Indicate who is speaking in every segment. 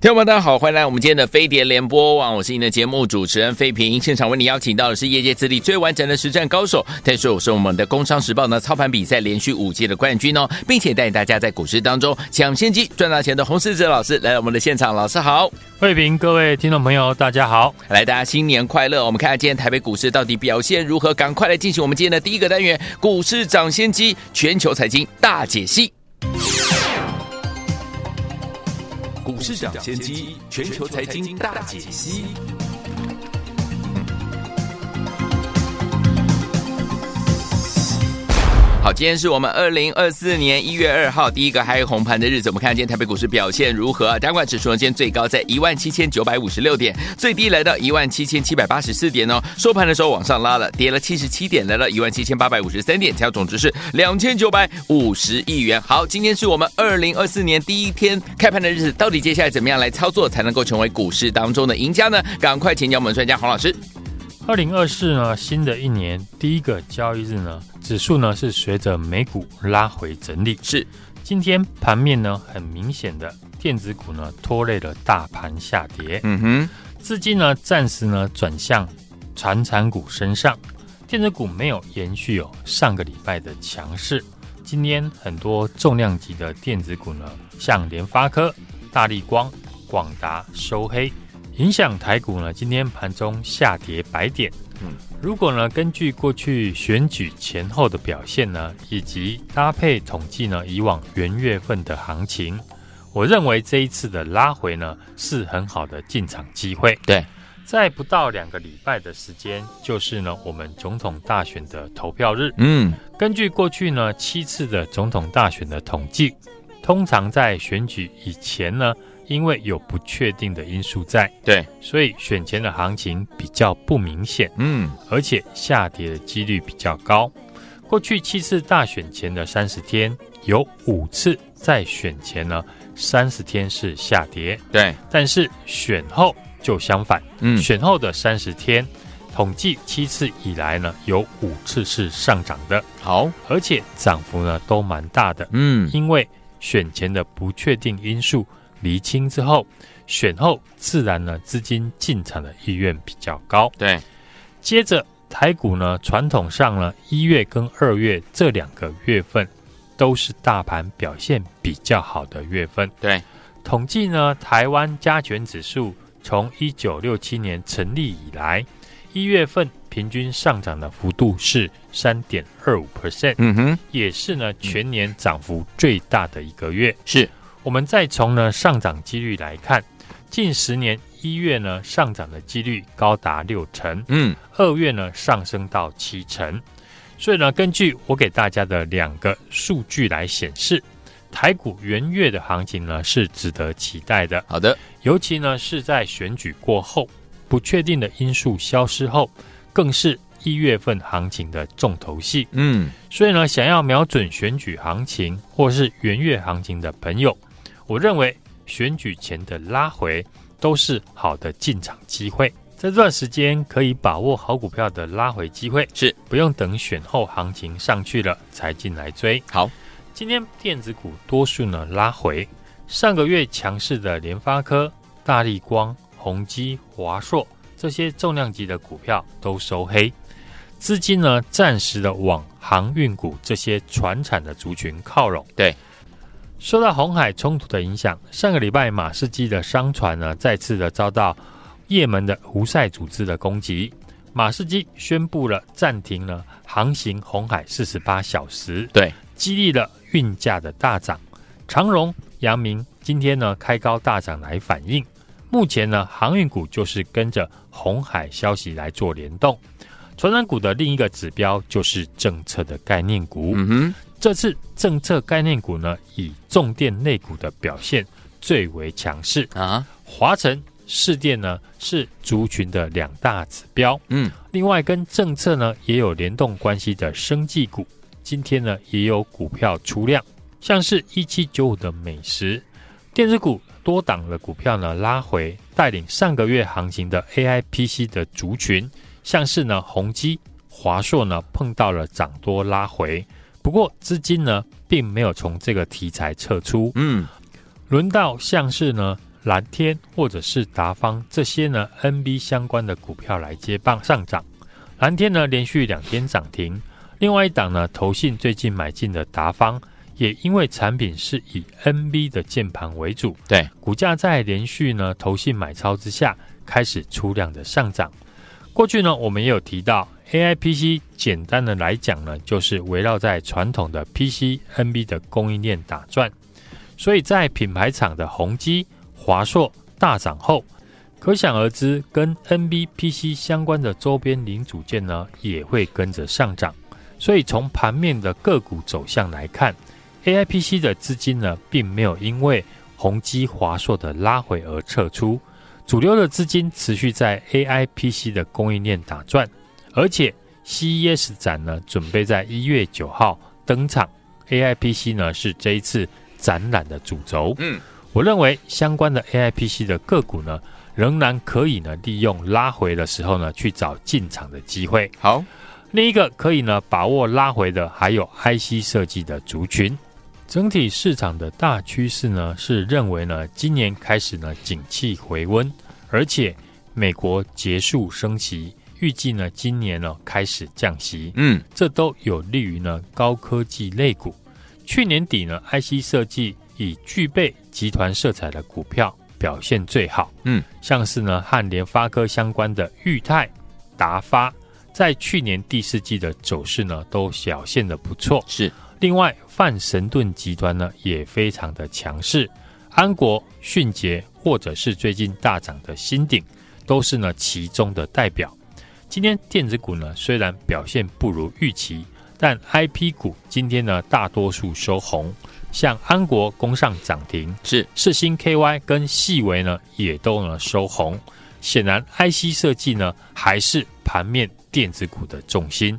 Speaker 1: 听众朋友大家好，欢迎来我们今天的飞碟联播网，我是您的节目主持人飞平。现场为你邀请到的是业界资历最完整的实战高手，他是我是我们的工商时报呢操盘比赛连续五届的冠军哦，并且带领大家在股市当中抢先机赚大钱的洪世哲老师来到我们的现场，老师好，
Speaker 2: 飞平，各位听众朋友大家好，
Speaker 1: 来大家新年快乐！我们看看今天台北股市到底表现如何，赶快来进行我们今天的第一个单元股市涨先机全球财经大解析。市长先机，全球财经大解析。好，今天是我们二零二四年一月二号第一个嗨红盘的日子。我们看今天台北股市表现如何啊？加权指数呢，今天最高在一万七千九百五十六点，最低来到一万七千七百八十四点哦。收盘的时候往上拉了，跌了七十七点，来到一万七千八百五十三点，成交总值是两千九百五十亿元。好，今天是我们二零二四年第一天开盘的日子，到底接下来怎么样来操作才能够成为股市当中的赢家呢？赶快请教我们专家洪老师。
Speaker 2: 二零二四呢，新的一年第一个交易日呢，指数呢是随着美股拉回整理。
Speaker 1: 是，
Speaker 2: 今天盘面呢很明显的电子股呢拖累了大盘下跌。
Speaker 1: 嗯哼，
Speaker 2: 资金呢暂时呢转向传产股身上，电子股没有延续有上个礼拜的强势。今天很多重量级的电子股呢，像联发科、大力光、广达收黑。影响台股呢，今天盘中下跌百点。嗯，如果呢，根据过去选举前后的表现呢，以及搭配统计呢，以往元月份的行情，我认为这一次的拉回呢，是很好的进场机会。
Speaker 1: 对，
Speaker 2: 在不到两个礼拜的时间，就是呢，我们总统大选的投票日。
Speaker 1: 嗯，
Speaker 2: 根据过去呢七次的总统大选的统计，通常在选举以前呢。因为有不确定的因素在，
Speaker 1: 对，
Speaker 2: 所以选前的行情比较不明显，
Speaker 1: 嗯，
Speaker 2: 而且下跌的几率比较高。过去七次大选前的三十天，有五次在选前呢，三十天是下跌，
Speaker 1: 对，
Speaker 2: 但是选后就相反，
Speaker 1: 嗯，
Speaker 2: 选后的三十天，统计七次以来呢，有五次是上涨的，
Speaker 1: 好，
Speaker 2: 而且涨幅呢都蛮大的，
Speaker 1: 嗯，
Speaker 2: 因为选前的不确定因素。厘清之后，选后自然呢，资金进场的意愿比较高。
Speaker 1: 对，
Speaker 2: 接着台股呢，传统上呢，一月跟二月这两个月份都是大盘表现比较好的月份。
Speaker 1: 对，
Speaker 2: 统计呢，台湾加权指数从一九六七年成立以来，一月份平均上涨的幅度是三点二五 percent。
Speaker 1: 嗯哼，
Speaker 2: 也是呢，全年涨幅最大的一个月。
Speaker 1: 是。
Speaker 2: 我们再从呢上涨几率来看，近十年一月呢上涨的几率高达六成，
Speaker 1: 嗯，
Speaker 2: 二月呢上升到七成，所以呢根据我给大家的两个数据来显示，台股元月的行情呢是值得期待的。
Speaker 1: 好的，
Speaker 2: 尤其呢是在选举过后，不确定的因素消失后，更是一月份行情的重头戏。
Speaker 1: 嗯，
Speaker 2: 所以呢想要瞄准选举行情或是元月行情的朋友。我认为选举前的拉回都是好的进场机会，在这段时间可以把握好股票的拉回机会，
Speaker 1: 是
Speaker 2: 不用等选后行情上去了才进来追。
Speaker 1: 好，
Speaker 2: 今天电子股多数呢拉回，上个月强势的联发科、大力光、宏基、华硕这些重量级的股票都收黑，资金呢暂时的往航运股这些船产的族群靠拢。
Speaker 1: 对。
Speaker 2: 受到红海冲突的影响，上个礼拜马士基的商船呢再次的遭到也门的胡塞组织的攻击，马士基宣布了暂停了航行红海四十八小时，
Speaker 1: 对，
Speaker 2: 激励了运价的大涨。长荣、阳明今天呢开高大涨来反应，目前呢航运股就是跟着红海消息来做联动。传产股的另一个指标就是政策的概念股。
Speaker 1: 嗯哼，
Speaker 2: 这次政策概念股呢，以重电类股的表现最为强势
Speaker 1: 啊。
Speaker 2: 华晨、市电呢是族群的两大指标。
Speaker 1: 嗯，
Speaker 2: 另外跟政策呢也有联动关系的生技股，今天呢也有股票出量，像是一七九五的美食电子股。多档的股票呢拉回，带领上个月行情的 AI PC 的族群，像是呢宏基、华硕呢碰到了涨多拉回，不过资金呢并没有从这个题材撤出。
Speaker 1: 嗯，
Speaker 2: 轮到像是呢蓝天或者是达方这些呢 NB 相关的股票来接棒上涨。蓝天呢连续两天涨停，另外一档呢投信最近买进的达方。也因为产品是以 NB 的键盘为主，
Speaker 1: 对
Speaker 2: 股价在连续呢投信买超之下，开始出量的上涨。过去呢，我们也有提到 AIPC，简单的来讲呢，就是围绕在传统的 PC NB 的供应链打转。所以在品牌厂的宏基、华硕大涨后，可想而知，跟 NB PC 相关的周边零组件呢，也会跟着上涨。所以从盘面的个股走向来看，AIPC 的资金呢，并没有因为宏基、华硕的拉回而撤出，主流的资金持续在 AIPC 的供应链打转，而且 CES 展呢，准备在一月九号登场，AIPC 呢是这一次展览的主轴。嗯，我认为相关的 AIPC 的个股呢，仍然可以呢利用拉回的时候呢去找进场的机会。
Speaker 1: 好，
Speaker 2: 另一个可以呢把握拉回的，还有 IC 设计的族群。整体市场的大趋势呢，是认为呢，今年开始呢，景气回温，而且美国结束升息，预计呢，今年呢开始降息，
Speaker 1: 嗯，
Speaker 2: 这都有利于呢高科技类股。去年底呢，IC 设计以具备集团色彩的股票表现最好，
Speaker 1: 嗯，
Speaker 2: 像是呢和联发科相关的裕泰、达发，在去年第四季的走势呢，都表现的不错，
Speaker 1: 是。
Speaker 2: 另外，泛神盾集团呢也非常的强势，安国、迅捷或者是最近大涨的新鼎，都是呢其中的代表。今天电子股呢虽然表现不如预期，但 IP 股今天呢大多数收红，像安国攻上涨停，
Speaker 1: 是
Speaker 2: 世星 KY 跟细微呢也都呢收红。显然，IC 设计呢还是盘面电子股的重心。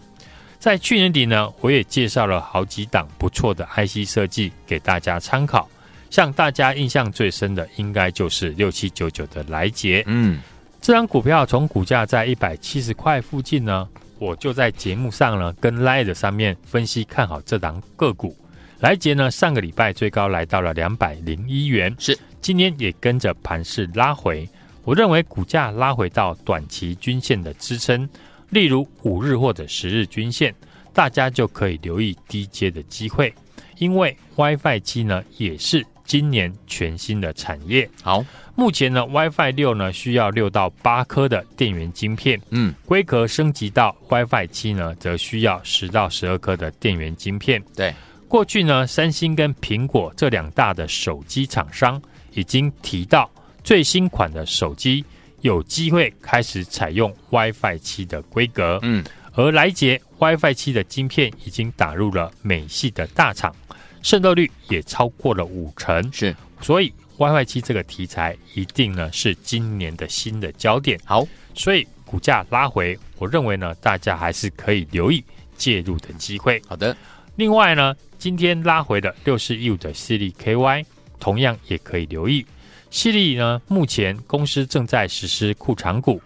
Speaker 2: 在去年底呢，我也介绍了好几档不错的 IC 设计给大家参考。像大家印象最深的，应该就是六七九九的来捷。
Speaker 1: 嗯，
Speaker 2: 这张股票从股价在一百七十块附近呢，我就在节目上呢跟 Line 上面分析看好这档个股。来捷呢，上个礼拜最高来到了两百零一元，
Speaker 1: 是
Speaker 2: 今天也跟着盘势拉回。我认为股价拉回到短期均线的支撑。例如五日或者十日均线，大家就可以留意低阶的机会，因为 WiFi 七呢也是今年全新的产业。
Speaker 1: 好，
Speaker 2: 目前呢 WiFi 六呢需要六到八颗的电源晶片，
Speaker 1: 嗯，
Speaker 2: 规格升级到 WiFi 七呢，则需要十到十二颗的电源晶片。
Speaker 1: 对，过
Speaker 2: 去呢三星跟苹果这两大的手机厂商已经提到最新款的手机。有机会开始采用 WiFi 七的规格，
Speaker 1: 嗯，
Speaker 2: 而来捷 WiFi 七的晶片已经打入了美系的大厂，渗透率也超过了五成，
Speaker 1: 是，
Speaker 2: 所以 WiFi 七这个题材一定呢是今年的新的焦点。
Speaker 1: 好，
Speaker 2: 所以股价拉回，我认为呢大家还是可以留意介入的机会。
Speaker 1: 好的，
Speaker 2: 另外呢，今天拉回的六四一五的 C D K Y 同样也可以留意。矽力呢，目前公司正在实施库藏股。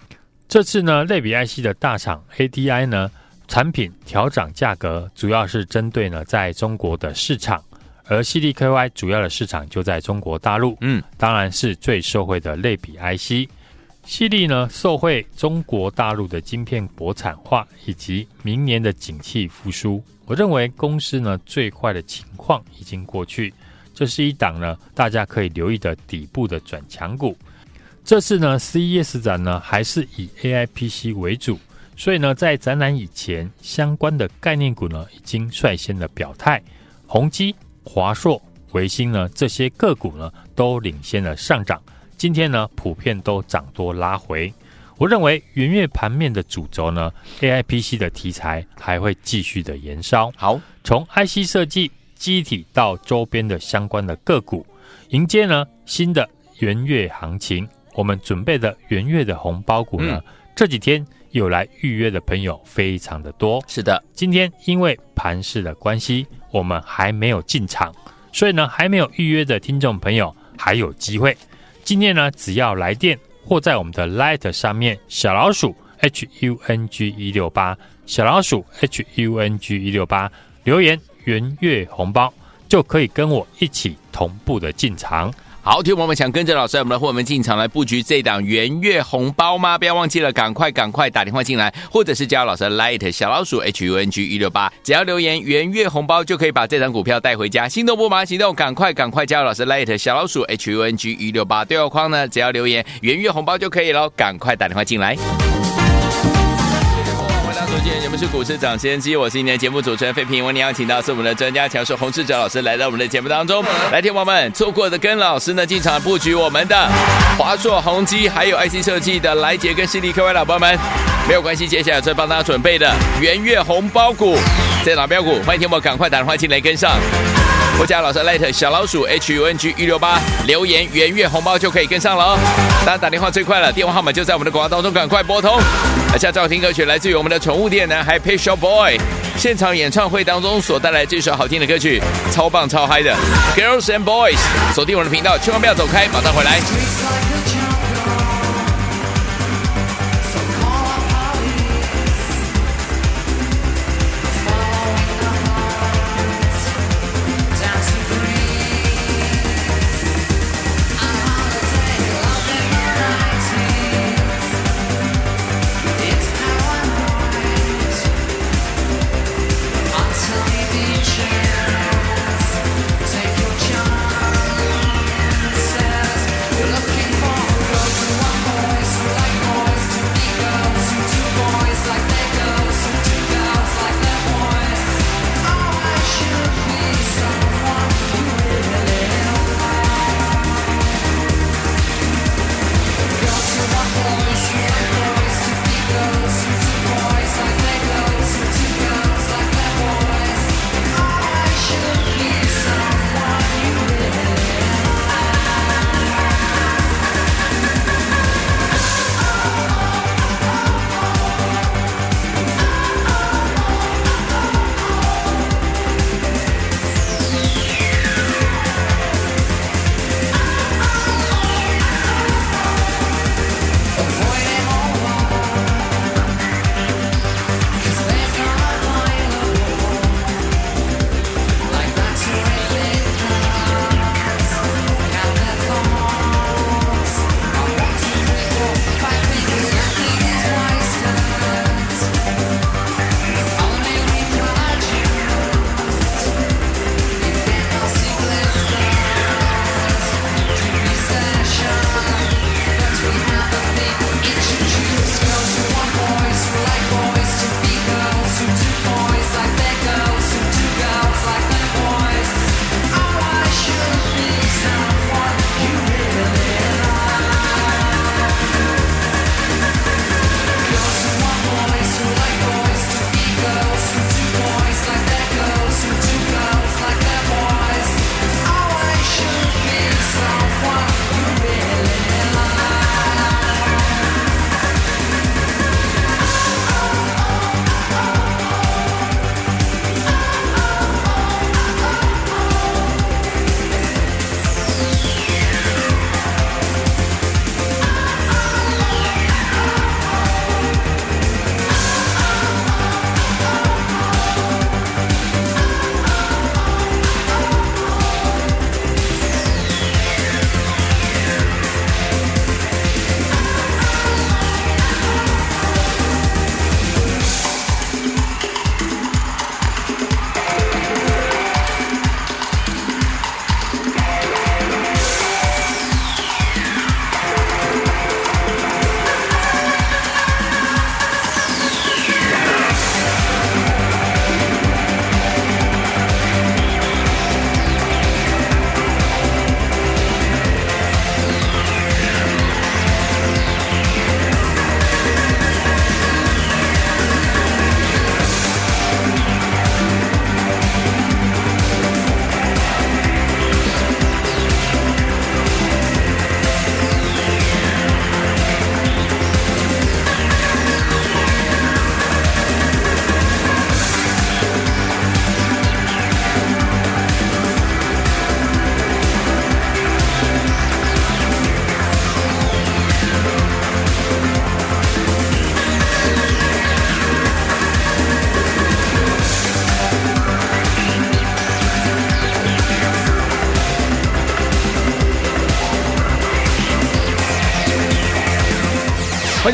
Speaker 2: 这次呢，类比 IC 的大厂 ADI 呢，产品调涨价格，主要是针对呢在中国的市场，而矽力 KY 主要的市场就在中国大陆。嗯，当然是最受惠的类比 IC。矽力呢，受惠中国大陆的晶片国产化以及明年的景气复苏，我认为公司呢最坏的情况已经过去。这是一档呢，大家可以留意的底部的转强股。这次呢，CES 展呢还是以 AIPC 为主，所以呢，在展览以前，相关的概念股呢已经率先的表态，宏基、华硕、维星呢这些个股呢都领先了上涨。今天呢，普遍都涨多拉回。我认为元月盘面的主轴呢，AI PC 的题材还会继续的延烧。
Speaker 1: 好，
Speaker 2: 从 IC 设计、机体到周边的相关的个股，迎接呢新的元月行情。我们准备的元月的红包股呢，嗯、这几天有来预约的朋友非常的多。
Speaker 1: 是的，
Speaker 2: 今天因为盘市的关系，我们还没有进场，所以呢，还没有预约的听众朋友还有机会。今天呢，只要来电或在我们的 Light 上面小老鼠 H U N G 一六八小老鼠 H U N G 一六八留言元月红包，就可以跟我一起同步的进场。
Speaker 1: 好，听我们想跟着老师，我们的伙伴们进场来布局这档元月红包吗？不要忘记了，赶快赶快打电话进来，或者是加老师 Light 小老鼠 H U N G 一六八，只要留言元月红包就可以把这档股票带回家。心动不马上行动，赶快赶快加老师 Light 小老鼠 H U N G 一六八，对话框呢，只要留言元月红包就可以了，赶快打电话进来。首先，你们是股市长先机，我是今天节目主持人费平。我们邀请到是我们的专家强势洪志哲老师来到我们的节目当中。来，听友们，错过的跟老师呢进场布局我们的华硕、宏基，还有 IC 设计的来杰跟矽力，各位老朋友们没有关系，接下来再帮大家准备的圆月红包股，在打标股，欢迎听友们赶快打电话进来跟上。我家老师 Light 小老鼠 H U N G 一六八留言元月红包就可以跟上了哦。当然打电话最快了，电话号码就在我们的广告当中，赶快拨通。而下照听歌曲来自于我们的宠物店男孩 Pet Shop Boy 现场演唱会当中所带来这首好听的歌曲，超棒超嗨的 Girls and Boys。锁定我们的频道，千万不要走开，马上回来。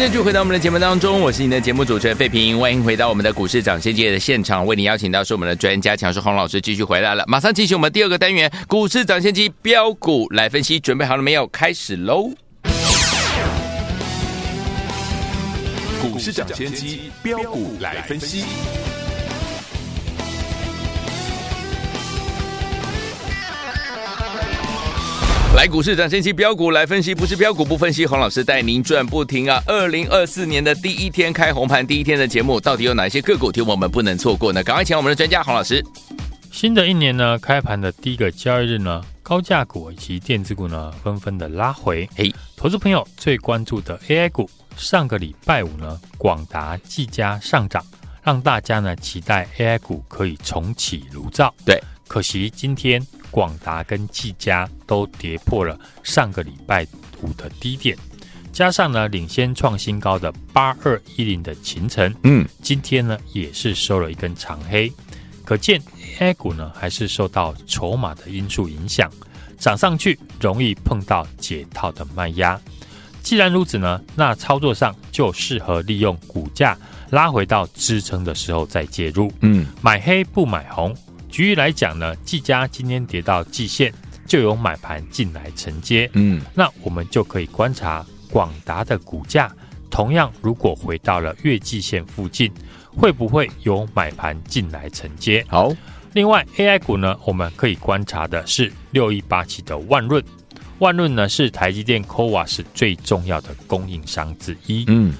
Speaker 1: 继续回到我们的节目当中，我是你的节目主持人费平，欢迎回到我们的股市涨先机的现场，为你邀请到是我们的专家强叔洪老师继续回来了，马上进行我们第二个单元股市涨先机标股来分析，准备好了没有？开始喽！
Speaker 3: 股市涨先机标股来分析。
Speaker 1: 来股市涨先期标股来分析，不是标股不分析。洪老师带您赚不停啊！二零二四年的第一天开红盘，第一天的节目，到底有哪些个股听我们不能错过呢？赶快请我们的专家洪老师。
Speaker 2: 新的一年呢，开盘的第一个交易日呢，高价股以及电子股呢，纷纷的拉回。
Speaker 1: 嘿，
Speaker 2: 投资朋友最关注的 AI 股，上个礼拜五呢，广达、技嘉上涨，让大家呢期待 AI 股可以重启炉灶。
Speaker 1: 对，
Speaker 2: 可惜今天。广达跟技嘉都跌破了上个礼拜五的低点，加上呢领先创新高的八二一零的秦城，嗯，今天呢也是收了一根长黑，可见 AI 股呢还是受到筹码的因素影响，涨上去容易碰到解套的卖压。既然如此呢，那操作上就适合利用股价拉回到支撑的时候再介入，嗯，买黑不买红。举例来讲呢，技嘉今天跌到季线，就有买盘进来承接。嗯，那我们就可以观察广达的股价，同样如果回到了月季线附近，会不会有买盘进来承接？
Speaker 1: 好，
Speaker 2: 另外 AI 股呢，我们可以观察的是六一八七的万润，万润呢是台积电 CoWoS 最重要的供应商之一。嗯。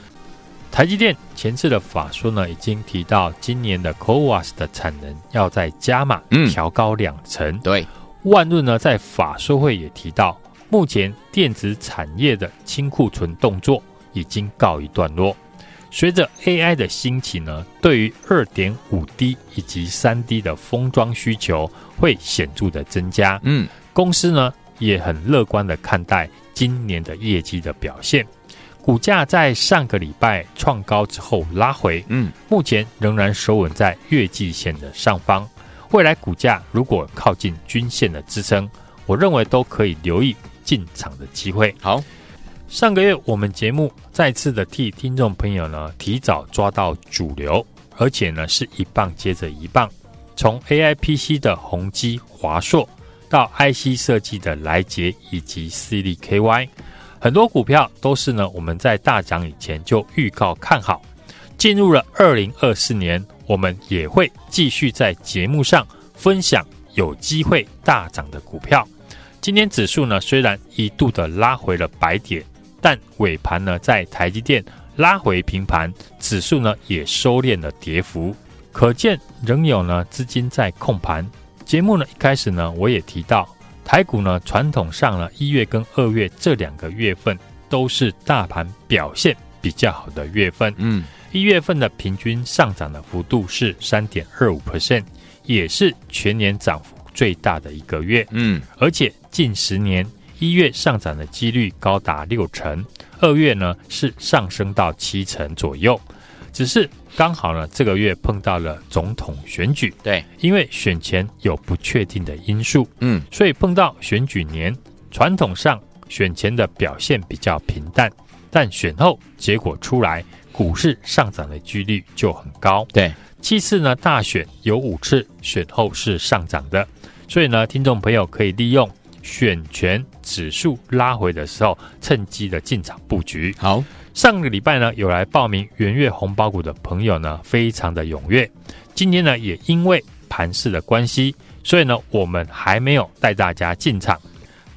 Speaker 2: 台积电前次的法说呢，已经提到今年的 CoWAS 的产能要再加码，调高两成。
Speaker 1: 嗯、对，
Speaker 2: 万润呢在法说会也提到，目前电子产业的清库存动作已经告一段落。随着 AI 的兴起呢，对于二点五 D 以及三 D 的封装需求会显著的增加。嗯，公司呢也很乐观的看待今年的业绩的表现。股价在上个礼拜创高之后拉回，嗯，目前仍然守稳在月季线的上方。未来股价如果靠近均线的支撑，我认为都可以留意进场的机会。
Speaker 1: 好，
Speaker 2: 上个月我们节目再次的替听众朋友呢提早抓到主流，而且呢是一棒接着一棒，从 AIPC 的宏基、华硕到 IC 设计的来捷以及矽力 KY。很多股票都是呢，我们在大涨以前就预告看好。进入了二零二四年，我们也会继续在节目上分享有机会大涨的股票。今天指数呢，虽然一度的拉回了百点，但尾盘呢，在台积电拉回平盘，指数呢也收敛了跌幅，可见仍有呢资金在控盘。节目呢一开始呢，我也提到。台股呢，传统上呢，一月跟二月这两个月份都是大盘表现比较好的月份。嗯，一月份的平均上涨的幅度是三点二五 percent，也是全年涨幅最大的一个月。嗯，而且近十年一月上涨的几率高达六成，二月呢是上升到七成左右。只是刚好呢，这个月碰到了总统选举，
Speaker 1: 对，
Speaker 2: 因为选前有不确定的因素，嗯，所以碰到选举年，传统上选前的表现比较平淡，但选后结果出来，股市上涨的几率就很高，
Speaker 1: 对。
Speaker 2: 其次呢，大选有五次选后是上涨的，所以呢，听众朋友可以利用选前指数拉回的时候，趁机的进场布局。
Speaker 1: 好。
Speaker 2: 上个礼拜呢，有来报名元月红包股的朋友呢，非常的踊跃。今天呢，也因为盘势的关系，所以呢，我们还没有带大家进场。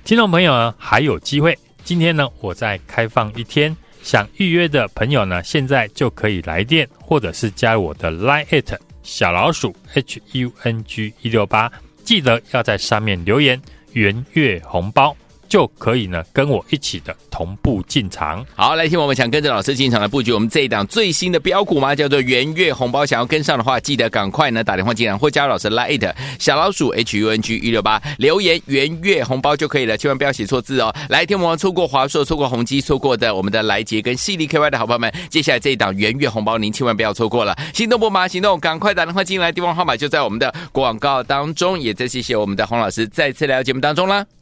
Speaker 2: 听众朋友呢，还有机会。今天呢，我再开放一天，想预约的朋友呢，现在就可以来电，或者是加我的 Line@ 小老鼠 H U N G 一六八，记得要在上面留言元月红包。就可以呢，跟我一起的同步进场。
Speaker 1: 好，来听我们想跟着老师进场的布局，我们这一档最新的标股吗？叫做元月红包。想要跟上的话，记得赶快呢打电话进来，或加入老师 Line 小老鼠 H U N G 一六八留言元月红包就可以了，千万不要写错字哦。来听我们错过华硕、错过宏基、错过的我们的来杰跟矽力 KY 的好朋友们，接下来这一档元月红包，您千万不要错过了。心动不马行动，赶快打电话进来，电话号码就在我们的广告当中。也再谢谢我们的洪老师再次来到节目当中了。